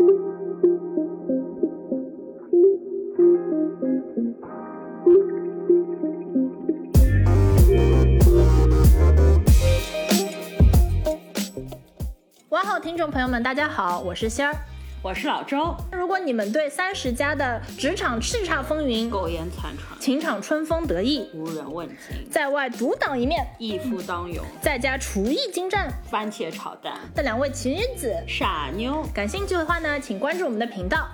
哇哦，听众朋友们，大家好，我是仙儿。我是老周，如果你们对三十加的职场叱咤风云、苟延残喘、情场春风得意、无人问津、在外独当一面、一夫当勇、在家厨艺精湛、番茄炒蛋。的两位奇女子傻妞。感兴趣的话呢，请关注我们的频道。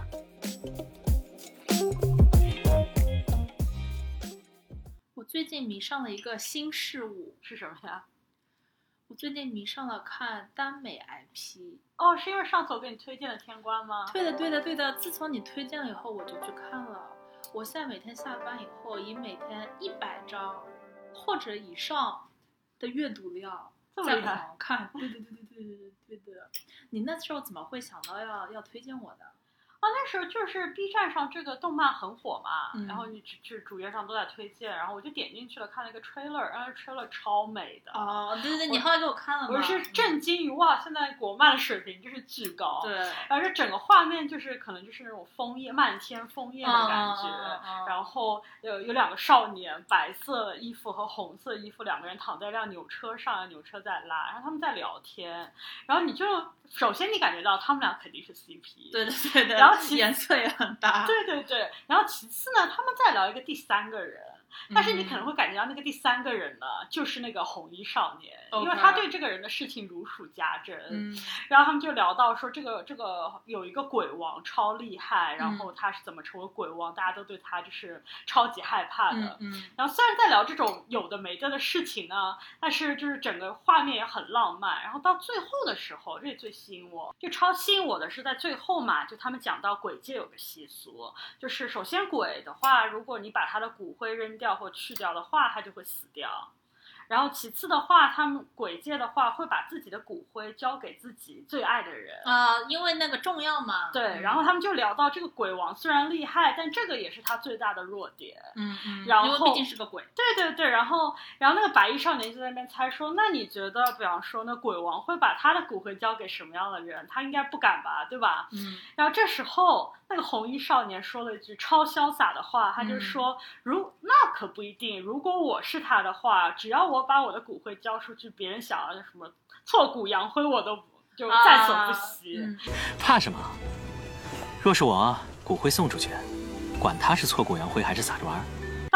我最近迷上了一个新事物，是什么呀？我最近迷上了看耽美 IP。哦，是因为上次我给你推荐的天官吗？对的，对的，对的。自从你推荐了以后，我就去看了。我现在每天下班以后，以每天一百章或者以上的阅读量在狂看。对对对对对对对对的。你那时候怎么会想到要要推荐我的？啊，那时候就是 B 站上这个动漫很火嘛，嗯、然后你主主页上都在推荐，然后我就点进去了，看了一个 trailer，然后 trailer 超美的。哦，对对对，你后来给我看了吗？我是震惊于哇，现在国漫的水平真是巨高。对，然后这整个画面就是可能就是那种枫叶漫天枫叶的感觉，然后有有两个少年，白色衣服和红色衣服两个人躺在一辆牛车上，牛车在拉，然后他们在聊天，然后你就首先你感觉到他们俩肯定是 CP，对对对对，然后其颜色也很搭，对对对，然后其次呢，他们再聊一个第三个人。但是你可能会感觉到那个第三个人呢，嗯、就是那个红衣少年.因为他对这个人的事情如数家珍。嗯，然后他们就聊到说，这个这个有一个鬼王超厉害，然后他是怎么成为鬼王，嗯、大家都对他就是超级害怕的。嗯,嗯然后虽然在聊这种有的没的的事情呢，但是就是整个画面也很浪漫。然后到最后的时候，这最吸引我，就超吸引我的是在最后嘛，就他们讲到鬼界有个习俗，就是首先鬼的话，如果你把他的骨灰扔掉或去掉的话。话他就会死掉，然后其次的话，他们鬼界的话会把自己的骨灰交给自己最爱的人啊、呃，因为那个重要嘛。对，然后他们就聊到这个鬼王虽然厉害，但这个也是他最大的弱点。嗯嗯。然后因为毕竟是个鬼。对对对，然后然后那个白衣少年就在那边猜说，那你觉得，比方说，那鬼王会把他的骨灰交给什么样的人？他应该不敢吧，对吧？嗯。然后这时候。那个红衣少年说了一句超潇洒的话，他就说：“嗯、如那可不一定，如果我是他的话，只要我把我的骨灰交出去，别人想要什么挫骨扬灰，我都就在所不惜。啊嗯、怕什么？若是我骨灰送出去，管他是挫骨扬灰还是撒着玩。”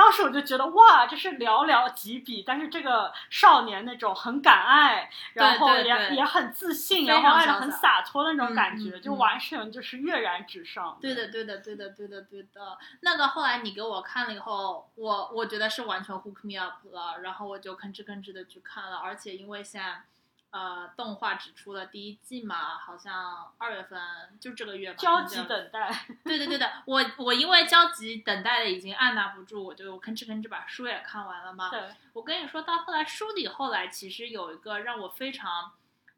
当时我就觉得哇，这是寥寥几笔，但是这个少年那种很敢爱，然后也也很自信，然后爱的很洒脱的那种感觉，就完全就是跃然纸上。对的，对的，对的，对的，对的。那个后来你给我看了以后，我我觉得是完全 hook me up 了，然后我就吭哧吭哧的去看了，而且因为现在。呃，动画只出了第一季嘛，好像二月份就这个月吧。焦急等待。对对对的，我我因为焦急等待的已经按捺不住，我就吭哧吭哧把书也看完了嘛。对。我跟你说到后来，书里后来其实有一个让我非常，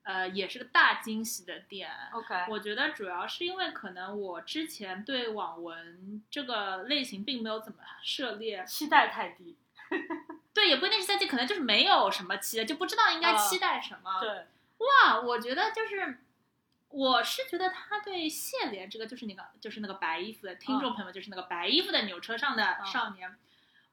呃，也是个大惊喜的点。OK。我觉得主要是因为可能我之前对网文这个类型并没有怎么涉猎，期待太低。对，也不一定是赛季，可能就是没有什么期待，就不知道应该期待什么。呃、对，哇，我觉得就是，我是觉得他对谢怜这个，就是那个，就是那个白衣服的听众朋友们，就是那个白衣服的牛车上的少年，嗯、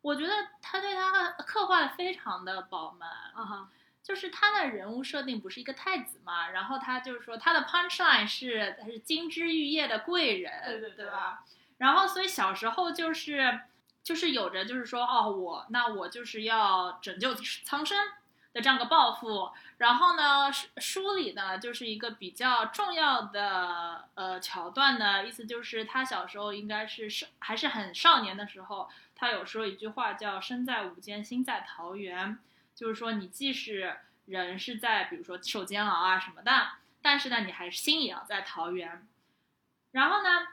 我觉得他对他刻画的非常的饱满。啊哈，就是他的人物设定不是一个太子嘛，然后他就是说他的 punchline 是他是金枝玉叶的贵人，对对对吧？然后所以小时候就是。就是有着，就是说，哦，我那我就是要拯救苍生的这样个抱负。然后呢，书里呢就是一个比较重要的呃桥段呢，意思就是他小时候应该是少还是很少年的时候，他有说一句话叫“身在吾间，心在桃源”，就是说你即使人是在比如说受煎熬啊什么的，但是呢，你还是心也要在桃源。然后呢？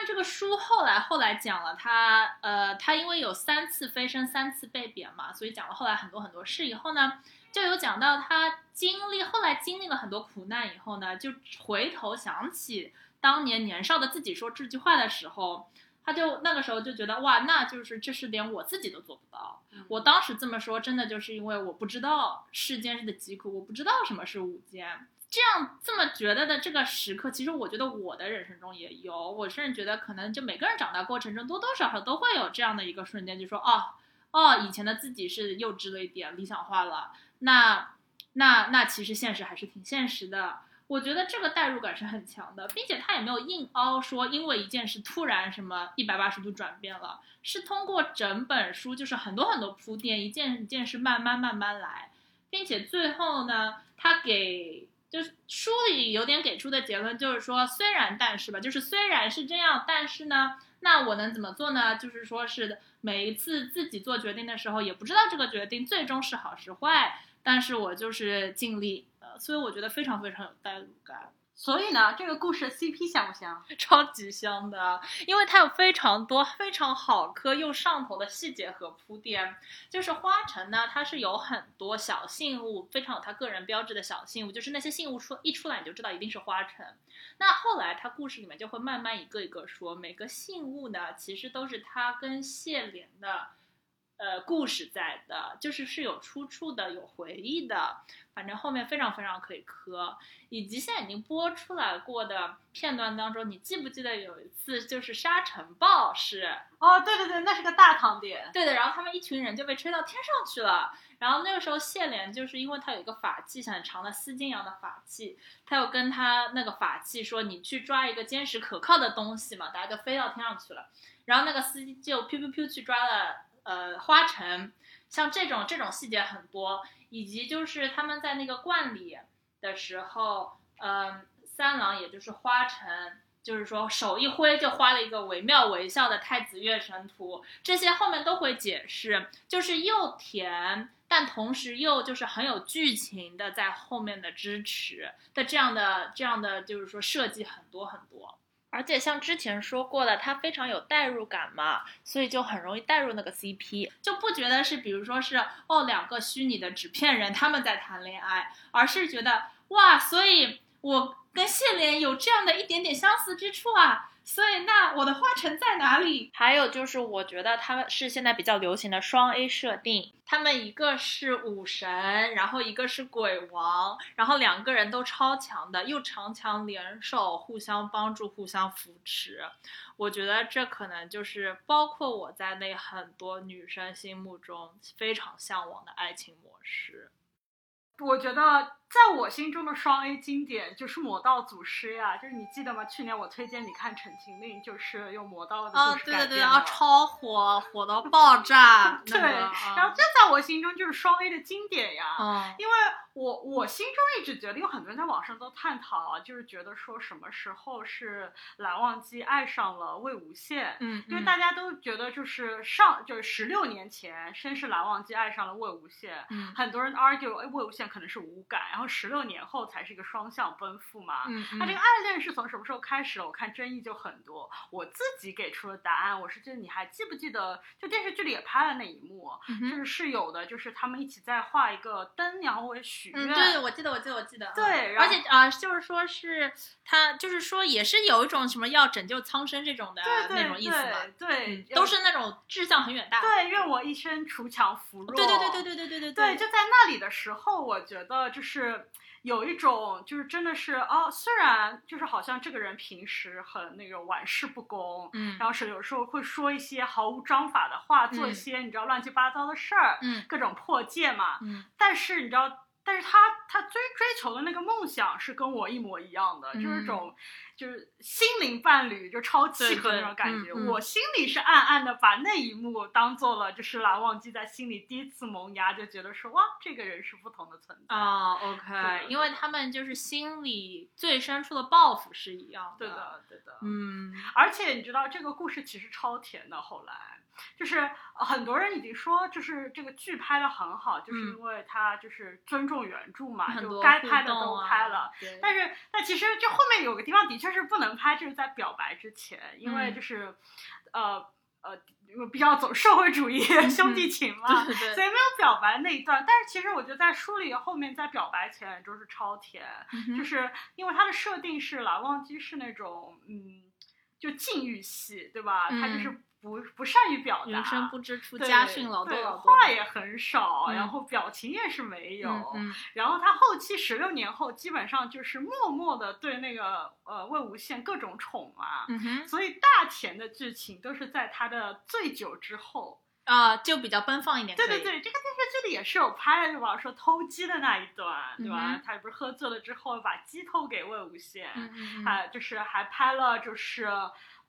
但这个书后来后来讲了他，呃，他因为有三次飞升，三次被贬嘛，所以讲了后来很多很多事以后呢，就有讲到他经历后来经历了很多苦难以后呢，就回头想起当年年少的自己说这句话的时候，他就那个时候就觉得哇，那就是这是连我自己都做不到。嗯我当时这么说，真的就是因为我不知道世间的疾苦，我不知道什么是五间。这样这么觉得的这个时刻，其实我觉得我的人生中也有，我甚至觉得可能就每个人长大过程中多多少少都会有这样的一个瞬间，就说哦哦，以前的自己是幼稚了一点，理想化了，那那那其实现实还是挺现实的。我觉得这个代入感是很强的，并且他也没有硬凹说因为一件事突然什么一百八十度转变了，是通过整本书就是很多很多铺垫，一件一件事慢慢慢慢来，并且最后呢，他给就是书里有点给出的结论就是说，虽然但是吧，就是虽然是这样，但是呢，那我能怎么做呢？就是说是每一次自己做决定的时候，也不知道这个决定最终是好是坏，但是我就是尽力。所以我觉得非常非常有代入感。所以呢，这个故事 CP 香不香？超级香的，因为它有非常多非常好磕又上头的细节和铺垫。就是花城呢，它是有很多小信物，非常有它个人标志的小信物，就是那些信物出一出来你就知道一定是花城。那后来它故事里面就会慢慢一个一个说，每个信物呢，其实都是它跟谢怜的。呃，故事在的，就是是有出处的，有回忆的，反正后面非常非常可以磕。以及现在已经播出来过的片段当中，你记不记得有一次就是沙尘暴是？哦，对对对，那是个大糖点。对的，然后他们一群人就被吹到天上去了。然后那个时候谢怜就是因为他有一个法器，很长的丝巾一样的法器，他又跟他那个法器说：“你去抓一个坚实可靠的东西嘛。”大家就飞到天上去了。然后那个司机就噗噗噗去抓了。呃，花城，像这种这种细节很多，以及就是他们在那个观里的时候，嗯，三郎也就是花城，就是说手一挥就画了一个惟妙惟肖的太子月神图，这些后面都会解释，就是又甜，但同时又就是很有剧情的在后面的支持的这样的这样的就是说设计很多很多。而且像之前说过的，他非常有代入感嘛，所以就很容易代入那个 CP，就不觉得是比如说是哦两个虚拟的纸片人他们在谈恋爱，而是觉得哇，所以我跟谢怜有这样的一点点相似之处啊。所以，那我的花城在哪里？还有就是，我觉得他们是现在比较流行的双 A 设定，他们一个是武神，然后一个是鬼王，然后两个人都超强的，又强强联手，互相帮助，互相扶持。我觉得这可能就是包括我在内很多女生心目中非常向往的爱情模式。我觉得。在我心中的双 A 经典就是《魔道祖师》呀，就是你记得吗？去年我推荐你看《陈情令》，就是用魔道的故事改编的，超火，火到爆炸。对，然后这在我心中就是双 A 的经典呀。嗯，因为我我心中一直觉得，有很多人在网上都探讨啊，就是觉得说什么时候是蓝忘机爱上了魏无羡？嗯，因为大家都觉得就是上就是十六年前，先是蓝忘机爱上了魏无羡，嗯，很多人 argue 哎魏无羡可能是无感。然后十六年后才是一个双向奔赴嘛？嗯，他这个暗恋是从什么时候开始？我看争议就很多。我自己给出了答案，我是觉得你还记不记得，就电视剧里也拍了那一幕，就是是有的，就是他们一起在画一个灯，然后为许愿。对，我记得，我记得，我记得。对，而且啊，就是说是他，就是说也是有一种什么要拯救苍生这种的那种意思嘛？对，都是那种志向很远大。对，愿我一生锄强扶弱。对对对对对对对对。对，就在那里的时候，我觉得就是。有一种就是真的是哦，虽然就是好像这个人平时很那个玩世不恭，嗯，然后是有时候会说一些毫无章法的话，做一些你知道乱七八糟的事儿，嗯，各种破戒嘛，嗯，但是你知道。但是他他追追求的那个梦想是跟我一模一样的，就是种就是心灵伴侣，就超契合那种感觉。我心里是暗暗的把那一幕当做了，就是蓝忘机在心里第一次萌芽，就觉得说哇，这个人是不同的存在啊。OK，因为他们就是心里最深处的抱负是一样的。对的，对的。嗯，而且你知道这个故事其实超甜的，后来。就是很多人已经说，就是这个剧拍的很好，就是因为他就是尊重原著嘛，就该拍的都拍了。但是，但其实这后面有个地方的确是不能拍，就是在表白之前，因为就是，呃呃，比较走社会主义兄弟情嘛，所以没有表白那一段。但是其实我觉得在书里后面在表白前就是超甜，就是因为它的设定是蓝忘机是那种嗯，就禁欲系，对吧？他就是。不不善于表达，人生不知出对家训，老多对老多。话也很少，嗯然后表情也是没有。嗯嗯然后他后期十六年后，基本上就是默默的对那个呃魏无羡各种宠啊，嗯所以大田的剧情都是在他的醉酒之后。啊，就比较奔放一点。对对对，这个电视剧里也是有拍的，对吧？说偷鸡的那一段，对吧？他不是喝醉了之后把鸡偷给魏无羡。还就是还拍了就是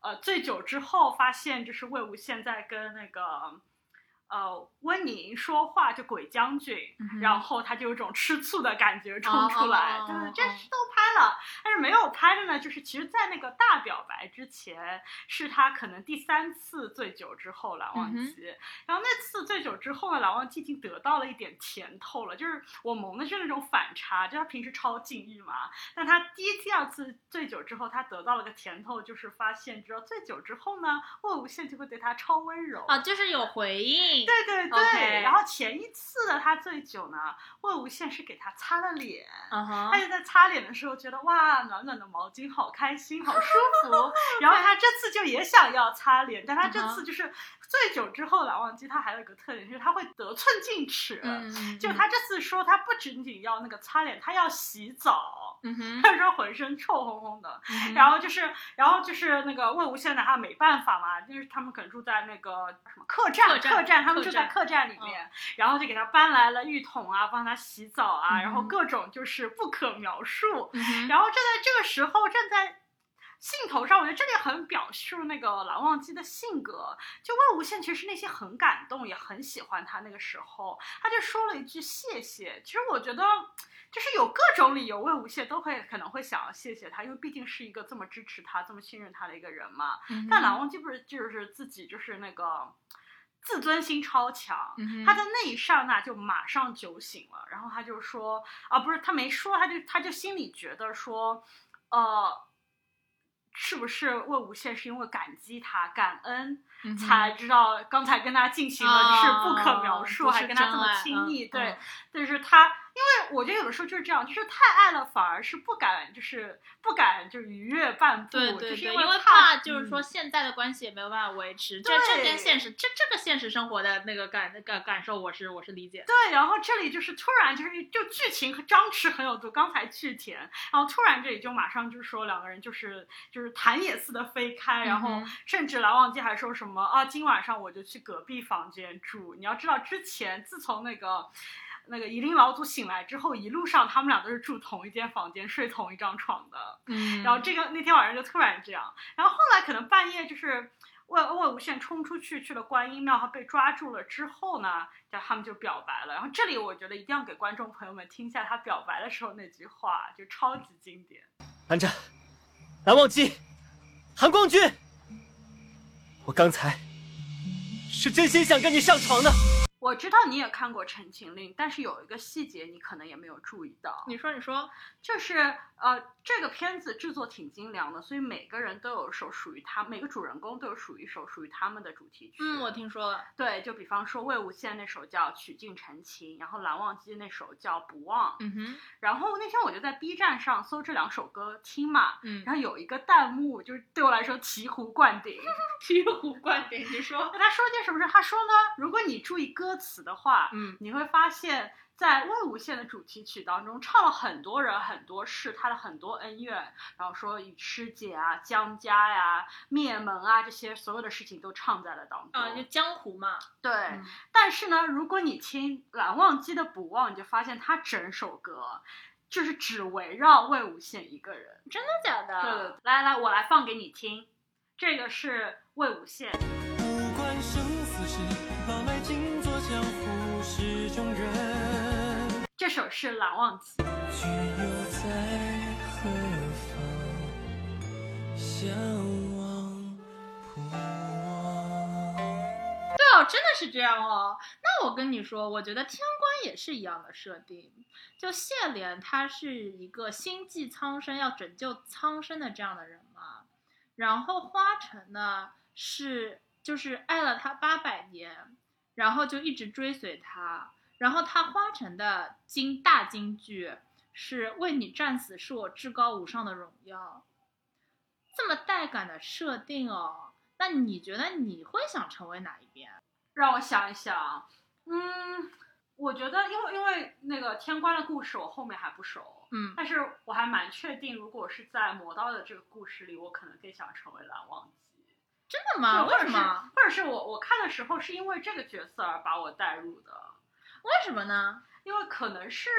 呃醉酒之后发现就是魏无羡在跟那个呃温宁说话，就鬼将军，嗯然后他就有种吃醋的感觉冲出来，哦哦哦哦对对，这是都拍了，但是没有拍的呢，就是其实，在那个大表白之前，是他可能第三次醉酒之后蓝忘嗯机，然后那次醉酒之后呢，蓝忘机已经得到了一点甜头了，就是我萌的是那种反差，就他平时超禁欲嘛，但他第一、第二次醉酒之后，他得到了个甜头，就是发现，知道醉酒之后呢，魏无羡就会对他超温柔。啊，就是有回应。对对对然后前一次的他醉酒呢，魏无羡是给他擦了脸。他。就在擦脸的时候觉得哇，暖暖的毛巾好开心，好舒服。然后他这次就也想要擦脸，但他这次就是醉酒之后蓝忘机，他还有一个特点，就是他会得寸进尺。就他这次说，他不仅仅要那个擦脸，他要洗澡。嗯哼。他说浑身臭烘烘的，嗯 然后就是，然后就是那个魏无羡拿，他没办法嘛，就是他们可能住在那个什么客栈，客栈他们住在客栈里面，然后就给他搬来了浴桶啊，帮他洗澡啊，嗯然后各种就是不可描述。嗯。然后正在这个时候，正在兴头上，我觉得这里很表述那个蓝忘机的性格。就魏无羡其实内心很感动，也很喜欢他。那个时候，他就说了一句谢谢。其实我觉得。就是有各种理由，魏无羡都会可能会想要谢谢他，因为毕竟是一个这么支持他、这么信任他的一个人嘛。嗯但蓝忘机不是就是自己就是那个自尊心超强，嗯他在那一刹那就马上酒醒了，然后他就说啊，不是他没说，他就他就心里觉得说，呃，是不是魏无羡是因为感激他、感恩，嗯才知道刚才跟他进行了就是不可描述，还跟他这么亲密，嗯对嗯，但是他，因为我觉得有的时候就是这样，就是太爱了，反而是不敢，就是不敢就是逾越半步，对对对，就是因因为怕怕就是说嗯现在的关系也没有办法维持，这这跟现实这这个现实生活的那个感感感受，我是我是理解的。对，然后这里就是突然就是就剧情和张弛很有度，刚才剧甜，然后突然这里就马上就说两个人就是就是弹也似的飞开，然后甚至蓝忘机还说什么啊，今晚上我就去隔壁房间住。你要知道，之前自从那个。那个夷陵老祖醒来之后，一路上他们俩都是住同一间房间，睡同一张床的。嗯然后这个那天晚上就突然这样，然后后来可能半夜就是魏魏无羡冲出去去了观音庙，他被抓住了之后呢，然后他们就表白了。然后这里我觉得一定要给观众朋友们听一下他表白的时候那句话，就超级经典。安战，蓝忘机，韩光君，我刚才是真心想跟你上床的。我知道你也看过《陈情令》，但是有一个细节你可能也没有注意到，你说你说，就是呃，这个片子制作挺精良的，所以每个人都有一首属于他，每个主人公都有属于一首属于他们的主题曲。嗯，我听说了，对，就比方说魏无羡那首叫《曲尽陈情》，然后蓝忘机那首叫《不忘》。嗯哼，然后那天我就在 B 站上搜这两首歌听嘛，嗯，然后有一个弹幕就是对我来说醍醐灌顶。醍醐灌顶，你说，他说件什么事？他说呢，如果你注意歌词的话，嗯你会发现在魏无羡的主题曲当中唱了很多人很多事，他的很多恩怨，然后说与师姐啊、江家呀、灭门啊这些所有的事情都唱在了当中。啊，就江湖嘛，对，嗯但是呢，如果你听蓝忘机的《不忘》，你就发现他整首歌就是只围绕魏无羡一个人。真的假的？对对对，来来，我来放给你听，这个是魏无羡。不管生死事，老来静坐江湖是中人。这首是蓝忘机。君又在何方？相望不忘。对哦，真的是这样哦。那我跟你说，我觉得天官也是一样的设定。就谢怜他是一个心系苍生，要拯救苍生的这样的人嘛。然后花城呢是就是爱了他八百年，然后就一直追随他。然后他花城的金大金句是为你战死是我至高无上的荣耀，这么带感的设定哦。那你觉得你会想成为哪一边？让我想一想，嗯，我觉得因为因为那个天官的故事我后面还不熟，嗯但是我还蛮确定，如果是在魔刀的这个故事里，我可能更想成为蓝忘机。真的吗？为什么？或者是我我看的时候是因为这个角色而把我带入的，为什么呢？因为可能是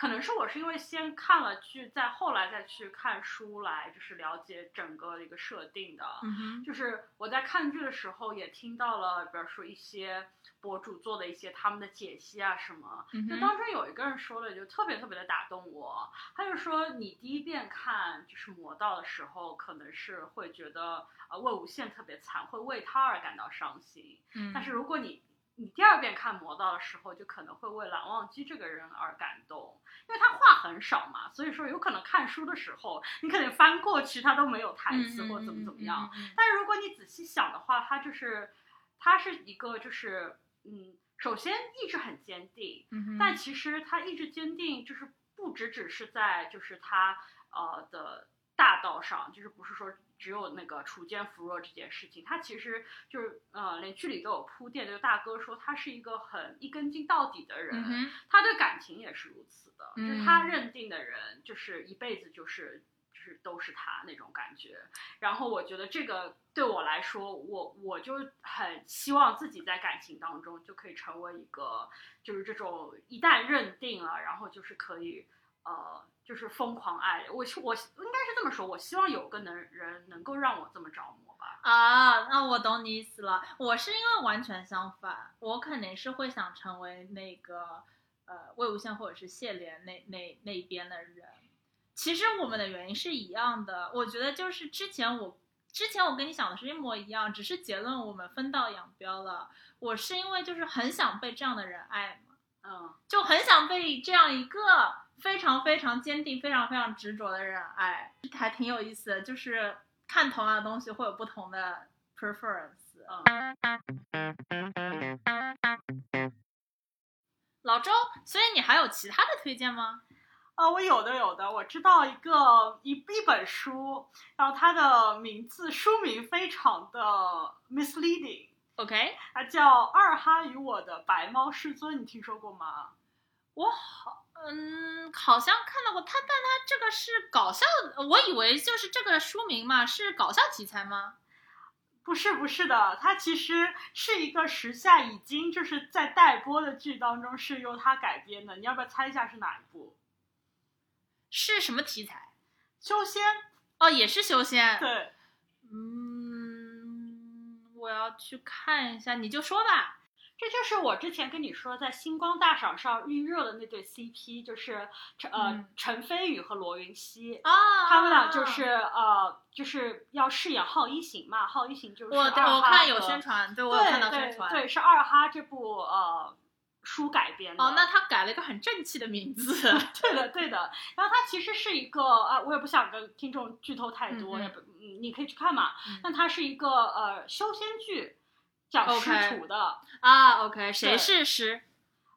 可能是我是因为先看了剧，再后来再去看书来就是了解整个的一个设定的。嗯，就是我在看剧的时候也听到了，比如说一些博主做的一些他们的解析啊什么，嗯，就当中有一个人说的就特别特别的打动我，他就说你第一遍看就是魔道的时候，可能是会觉得呃魏无羡特别惨，会为他而感到伤心，嗯，但是如果你你第二遍看魔道的时候，就可能会为蓝忘机这个人而感动，因为他话很少嘛，所以说有可能看书的时候，你可能翻过去他都没有台词或怎么怎么样，但是如果你仔细想的话，他就是，他是一个就是，嗯，首先意志很坚定，嗯，但其实他意志坚定，就是不只只是在就是他呃的大道上，就是不是说只有那个锄奸扶弱这件事情，他其实就是呃连剧里都有铺垫，就是大哥说他是一个很一根筋到底的人，嗯，他对感情也是如此的，嗯就是他认定的人就是一辈子就是就是都是他那种感觉。然后我觉得这个对我来说，我我就很希望自己在感情当中就可以成为一个就是这种一旦认定了，然后就是可以呃就是疯狂爱。我我应该是这么说，我希望有个能人能够让我这么着魔吧。啊，那我懂你意思了。我是因为完全相反，我肯定是会想成为那个呃魏无羡或者是谢怜那那那一边的人。其实我们的原因是一样的，我觉得就是之前我之前我跟你想的是一模一样，只是结论我们分道扬镳了。我是因为就是很想被这样的人爱嘛，嗯，就很想被这样一个非常非常坚定、非常非常执着的人哎，还挺有意思的。就是看同样的东西会有不同的 preference。老周，所以你还有其他的推荐吗？啊，我有的有的，我知道一个一一本书，然后它的名字书名非常的 misleading，OK，它叫《二哈与我的白猫师尊》，你听说过吗？我好，嗯，好像看到过他，但他这个是搞笑，我以为就是这个书名嘛，是搞笑题材吗？不是不是的，它其实是一个时下已经就是在待播的剧当中是由它改编的，你要不要猜一下是哪一部？是什么题材？修仙，哦，也是修仙。对，嗯，我要去看一下，你就说吧。这就是我之前跟你说在星光大赏上预热的那对 CP，就是陈呃、嗯陈飞宇和罗云熙。啊，他们俩就是呃，就是要饰演浩一行嘛。浩一行就是我我看有宣传，对我有对看到宣传。对对，是二哈这部呃书改编的。哦，那他改了一个很正气的名字。对的对的。然后他其实是一个啊，我也不想跟听众剧透太多，也不嗯，你可以去看嘛。嗯但它是一个呃修仙剧，讲师徒的。啊，OK，谁是师？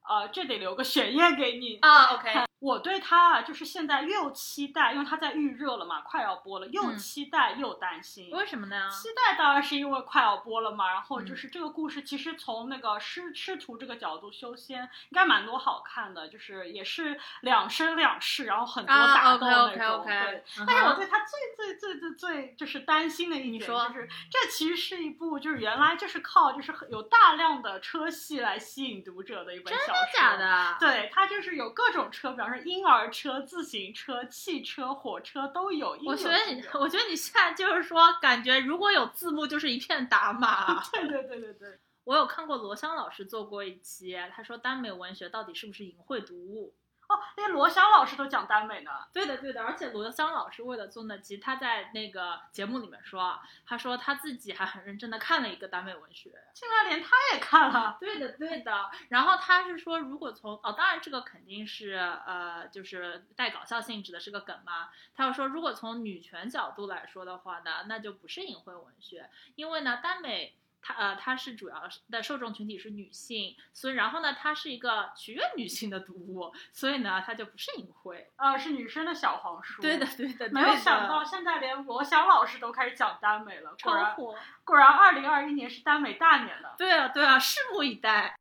呃，这得留个悬念给你。啊，OK，我对他啊，就是现在又期待，因为他在预热了嘛，快要播了，又嗯期待又担心。为什么呢？期待当然是因为快要播了嘛，然后嗯就是这个故事其实从那个师师徒这个角度修仙，应该蛮多好看的，就是也是两生两世，然后很多啊打斗那种。但是我对他最最最最最就是担心的一点就是，这其实是一部就是原来就是靠就是有大量的车戏来吸引读者的一本小说。真的假？的？对，它就是有各种车，比方说婴儿车、自行车、汽车、火车都有。有我觉得你，我觉得你现在就是说，感觉如果有字幕，就是一片打码。对对对对对。我有看过罗翔老师做过一期，他说耽美文学到底是不是淫秽读物？哦，连罗翔老师都讲耽美呢。对的，对的，而且罗翔老师为了做那集，他在那个节目里面说啊，他说他自己还很认真的看了一个耽美文学。竟然连他也看了。对的，对的。然后他是说，如果从哦，当然这个肯定是呃，就是带搞笑性质的，是个梗嘛。他又说，如果从女权角度来说的话呢，那就不是淫秽文学，因为呢，耽美它呃它是主要的受众群体是女性，所以然后呢，它是一个取悦女性的读物，所以呢，它就不是淫秽。呃，是女生的小黄书。对的，对的，没有想到现在连罗翔老师都开始讲耽美了，果超然火。果然，二零二一年是耽美大年了。对啊，对啊，拭目以待。